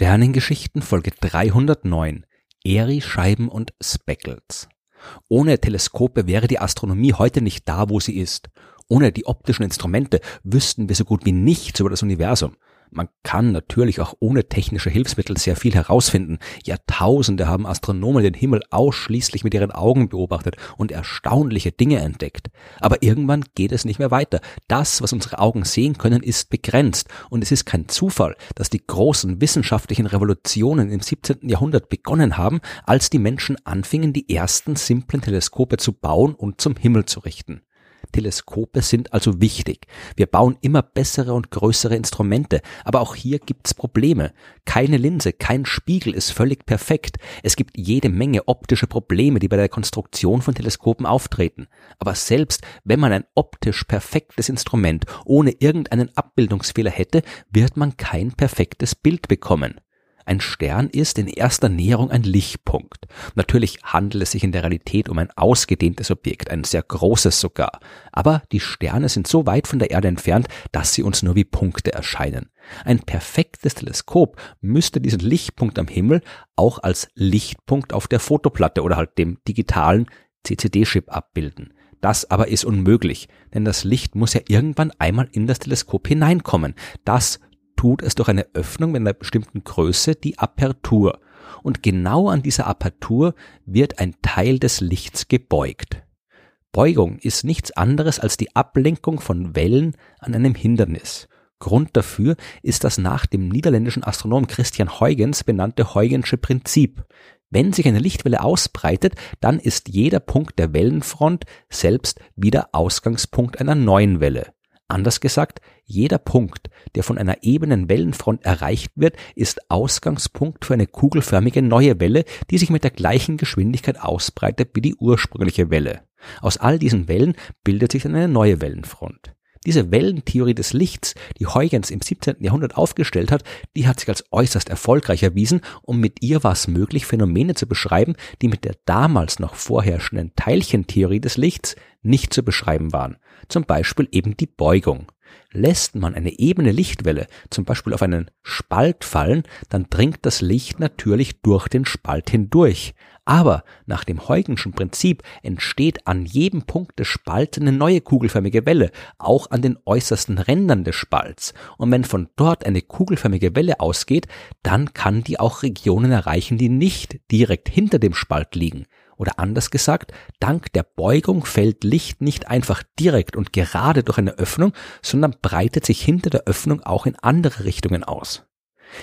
Sternengeschichten Folge 309 Eri-Scheiben und Speckles. Ohne Teleskope wäre die Astronomie heute nicht da, wo sie ist. Ohne die optischen Instrumente wüssten wir so gut wie nichts über das Universum. Man kann natürlich auch ohne technische Hilfsmittel sehr viel herausfinden. Jahrtausende haben Astronomen den Himmel ausschließlich mit ihren Augen beobachtet und erstaunliche Dinge entdeckt. Aber irgendwann geht es nicht mehr weiter. Das, was unsere Augen sehen können, ist begrenzt. Und es ist kein Zufall, dass die großen wissenschaftlichen Revolutionen im 17. Jahrhundert begonnen haben, als die Menschen anfingen, die ersten simplen Teleskope zu bauen und zum Himmel zu richten. Teleskope sind also wichtig. Wir bauen immer bessere und größere Instrumente, aber auch hier gibt's Probleme. Keine Linse, kein Spiegel ist völlig perfekt. Es gibt jede Menge optische Probleme, die bei der Konstruktion von Teleskopen auftreten. Aber selbst wenn man ein optisch perfektes Instrument ohne irgendeinen Abbildungsfehler hätte, wird man kein perfektes Bild bekommen. Ein Stern ist in erster Näherung ein Lichtpunkt. Natürlich handelt es sich in der Realität um ein ausgedehntes Objekt, ein sehr großes sogar. Aber die Sterne sind so weit von der Erde entfernt, dass sie uns nur wie Punkte erscheinen. Ein perfektes Teleskop müsste diesen Lichtpunkt am Himmel auch als Lichtpunkt auf der Fotoplatte oder halt dem digitalen CCD-Chip abbilden. Das aber ist unmöglich, denn das Licht muss ja irgendwann einmal in das Teleskop hineinkommen. Das tut es durch eine Öffnung mit einer bestimmten Größe, die Apertur. Und genau an dieser Apertur wird ein Teil des Lichts gebeugt. Beugung ist nichts anderes als die Ablenkung von Wellen an einem Hindernis. Grund dafür ist das nach dem niederländischen Astronom Christian Huygens benannte Huygensche Prinzip. Wenn sich eine Lichtwelle ausbreitet, dann ist jeder Punkt der Wellenfront selbst wieder Ausgangspunkt einer neuen Welle. Anders gesagt, jeder Punkt, der von einer ebenen Wellenfront erreicht wird, ist Ausgangspunkt für eine kugelförmige neue Welle, die sich mit der gleichen Geschwindigkeit ausbreitet wie die ursprüngliche Welle. Aus all diesen Wellen bildet sich dann eine neue Wellenfront. Diese Wellentheorie des Lichts, die Huygens im 17. Jahrhundert aufgestellt hat, die hat sich als äußerst erfolgreich erwiesen und mit ihr war es möglich, Phänomene zu beschreiben, die mit der damals noch vorherrschenden Teilchentheorie des Lichts nicht zu beschreiben waren. Zum Beispiel eben die Beugung. Lässt man eine ebene Lichtwelle zum Beispiel auf einen Spalt fallen, dann dringt das Licht natürlich durch den Spalt hindurch. Aber nach dem Huygenschen Prinzip entsteht an jedem Punkt des Spalts eine neue kugelförmige Welle, auch an den äußersten Rändern des Spalts. Und wenn von dort eine kugelförmige Welle ausgeht, dann kann die auch Regionen erreichen, die nicht direkt hinter dem Spalt liegen. Oder anders gesagt, dank der Beugung fällt Licht nicht einfach direkt und gerade durch eine Öffnung, sondern breitet sich hinter der Öffnung auch in andere Richtungen aus.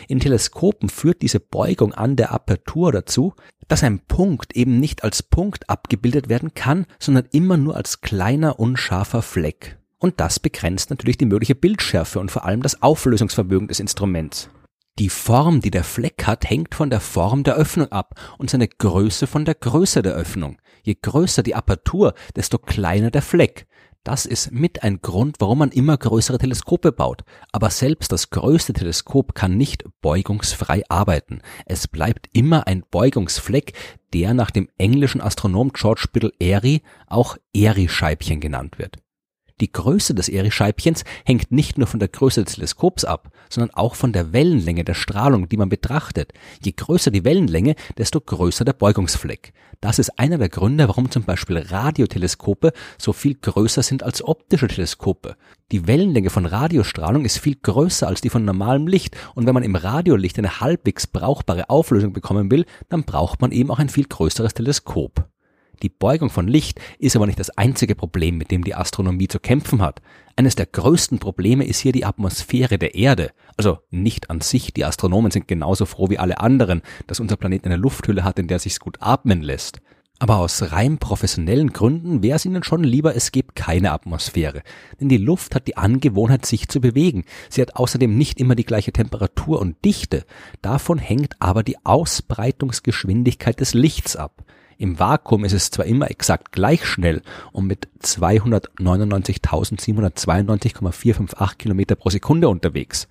In Teleskopen führt diese Beugung an der Apertur dazu, dass ein Punkt eben nicht als Punkt abgebildet werden kann, sondern immer nur als kleiner unscharfer Fleck. Und das begrenzt natürlich die mögliche Bildschärfe und vor allem das Auflösungsvermögen des Instruments. Die Form, die der Fleck hat, hängt von der Form der Öffnung ab und seine Größe von der Größe der Öffnung. Je größer die Apertur, desto kleiner der Fleck. Das ist mit ein Grund, warum man immer größere Teleskope baut. Aber selbst das größte Teleskop kann nicht beugungsfrei arbeiten. Es bleibt immer ein Beugungsfleck, der nach dem englischen Astronom George Biddle Airy auch Airy-Scheibchen genannt wird. Die Größe des Erischeibchens hängt nicht nur von der Größe des Teleskops ab, sondern auch von der Wellenlänge der Strahlung, die man betrachtet. Je größer die Wellenlänge, desto größer der Beugungsfleck. Das ist einer der Gründe, warum zum Beispiel Radioteleskope so viel größer sind als optische Teleskope. Die Wellenlänge von Radiostrahlung ist viel größer als die von normalem Licht und wenn man im Radiolicht eine halbwegs brauchbare Auflösung bekommen will, dann braucht man eben auch ein viel größeres Teleskop. Die Beugung von Licht ist aber nicht das einzige Problem, mit dem die Astronomie zu kämpfen hat. Eines der größten Probleme ist hier die Atmosphäre der Erde. Also nicht an sich, die Astronomen sind genauso froh wie alle anderen, dass unser Planet eine Lufthülle hat, in der sich's gut atmen lässt. Aber aus rein professionellen Gründen wäre es ihnen schon lieber, es gibt keine Atmosphäre. Denn die Luft hat die Angewohnheit, sich zu bewegen. Sie hat außerdem nicht immer die gleiche Temperatur und Dichte. Davon hängt aber die Ausbreitungsgeschwindigkeit des Lichts ab. Im Vakuum ist es zwar immer exakt gleich schnell und mit 299.792,458 Kilometer pro Sekunde unterwegs.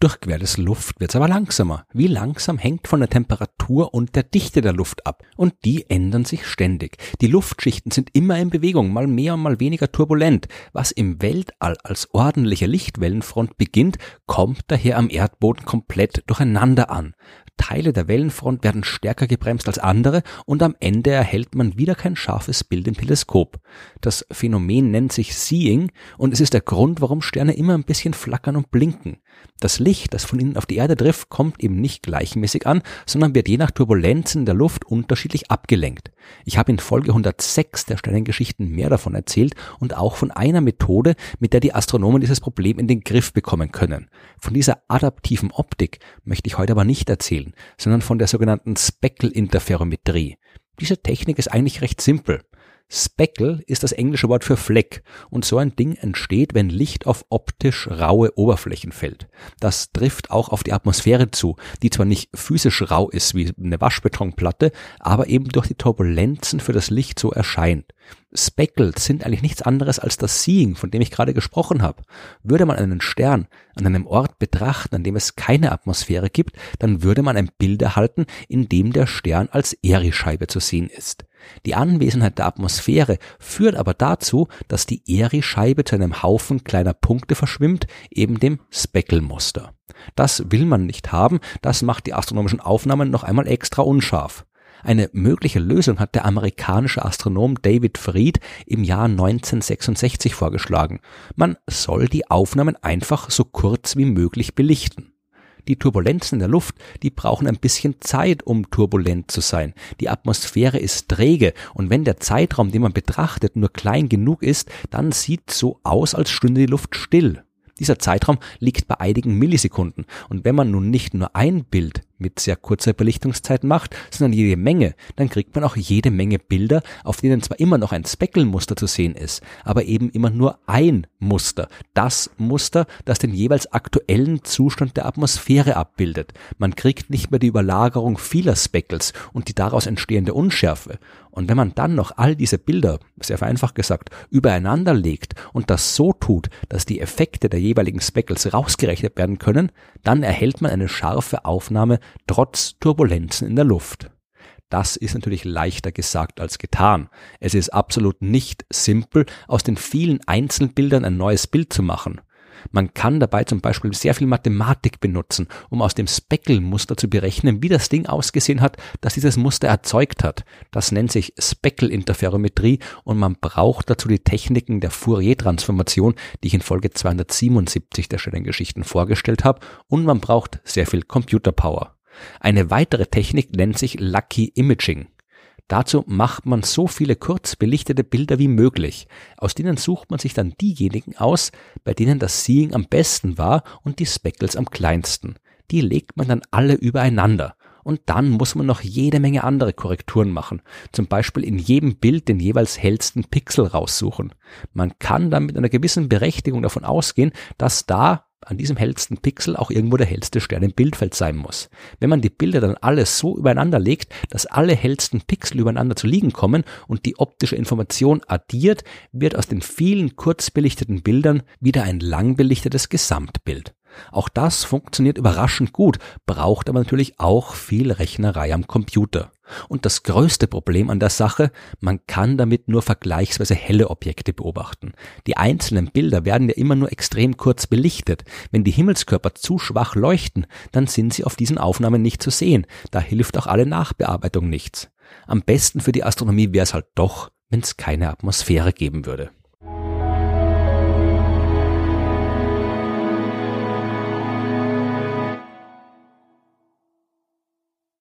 Durchquert Luft wird's aber langsamer. Wie langsam hängt von der Temperatur und der Dichte der Luft ab. Und die ändern sich ständig. Die Luftschichten sind immer in Bewegung, mal mehr und mal weniger turbulent. Was im Weltall als ordentliche Lichtwellenfront beginnt, kommt daher am Erdboden komplett durcheinander an. Teile der Wellenfront werden stärker gebremst als andere und am Ende erhält man wieder kein scharfes Bild im Teleskop. Das Phänomen nennt sich Seeing und es ist der Grund, warum Sterne immer ein bisschen flackern und blinken. Das Licht, das von ihnen auf die Erde trifft, kommt eben nicht gleichmäßig an, sondern wird je nach Turbulenzen der Luft unterschiedlich abgelenkt. Ich habe in Folge 106 der Sternengeschichten mehr davon erzählt und auch von einer Methode, mit der die Astronomen dieses Problem in den Griff bekommen können. Von dieser adaptiven Optik möchte ich heute aber nicht erzählen, sondern von der sogenannten Speckle-Interferometrie. Diese Technik ist eigentlich recht simpel. Speckle ist das englische Wort für Fleck und so ein Ding entsteht, wenn Licht auf optisch raue Oberflächen fällt. Das trifft auch auf die Atmosphäre zu, die zwar nicht physisch rau ist wie eine Waschbetonplatte, aber eben durch die Turbulenzen für das Licht so erscheint. Speckles sind eigentlich nichts anderes als das Seeing, von dem ich gerade gesprochen habe. Würde man einen Stern an einem Ort betrachten, an dem es keine Atmosphäre gibt, dann würde man ein Bild erhalten, in dem der Stern als Erischeibe zu sehen ist. Die Anwesenheit der Atmosphäre führt aber dazu, dass die Erischeibe zu einem Haufen kleiner Punkte verschwimmt, eben dem Speckle-Muster. Das will man nicht haben, das macht die astronomischen Aufnahmen noch einmal extra unscharf. Eine mögliche Lösung hat der amerikanische Astronom David Fried im Jahr 1966 vorgeschlagen. Man soll die Aufnahmen einfach so kurz wie möglich belichten. Die Turbulenzen in der Luft, die brauchen ein bisschen Zeit, um turbulent zu sein. Die Atmosphäre ist träge und wenn der Zeitraum, den man betrachtet, nur klein genug ist, dann sieht so aus, als stünde die Luft still. Dieser Zeitraum liegt bei einigen Millisekunden. Und wenn man nun nicht nur ein Bild mit sehr kurzer Belichtungszeit macht, sondern jede Menge, dann kriegt man auch jede Menge Bilder, auf denen zwar immer noch ein Speckelmuster zu sehen ist, aber eben immer nur ein Muster. Das Muster, das den jeweils aktuellen Zustand der Atmosphäre abbildet. Man kriegt nicht mehr die Überlagerung vieler Speckles und die daraus entstehende Unschärfe. Und wenn man dann noch all diese Bilder, sehr vereinfacht gesagt, übereinander legt und das so tut, dass die Effekte der jeweiligen Speckles rausgerechnet werden können, dann erhält man eine scharfe Aufnahme trotz Turbulenzen in der Luft. Das ist natürlich leichter gesagt als getan. Es ist absolut nicht simpel, aus den vielen Einzelbildern ein neues Bild zu machen. Man kann dabei zum Beispiel sehr viel Mathematik benutzen, um aus dem Speckle-Muster zu berechnen, wie das Ding ausgesehen hat, das dieses Muster erzeugt hat. Das nennt sich Speckle-Interferometrie und man braucht dazu die Techniken der Fourier-Transformation, die ich in Folge 277 der Stellengeschichten vorgestellt habe, und man braucht sehr viel Computerpower. Eine weitere Technik nennt sich Lucky Imaging. Dazu macht man so viele kurz belichtete Bilder wie möglich. Aus denen sucht man sich dann diejenigen aus, bei denen das Seeing am besten war und die Speckles am kleinsten. Die legt man dann alle übereinander. Und dann muss man noch jede Menge andere Korrekturen machen. Zum Beispiel in jedem Bild den jeweils hellsten Pixel raussuchen. Man kann dann mit einer gewissen Berechtigung davon ausgehen, dass da an diesem hellsten Pixel auch irgendwo der hellste Stern im Bildfeld sein muss. Wenn man die Bilder dann alle so übereinander legt, dass alle hellsten Pixel übereinander zu liegen kommen und die optische Information addiert, wird aus den vielen kurz belichteten Bildern wieder ein lang belichtetes Gesamtbild. Auch das funktioniert überraschend gut, braucht aber natürlich auch viel Rechnerei am Computer. Und das größte Problem an der Sache, man kann damit nur vergleichsweise helle Objekte beobachten. Die einzelnen Bilder werden ja immer nur extrem kurz belichtet. Wenn die Himmelskörper zu schwach leuchten, dann sind sie auf diesen Aufnahmen nicht zu sehen. Da hilft auch alle Nachbearbeitung nichts. Am besten für die Astronomie wäre es halt doch, wenn es keine Atmosphäre geben würde.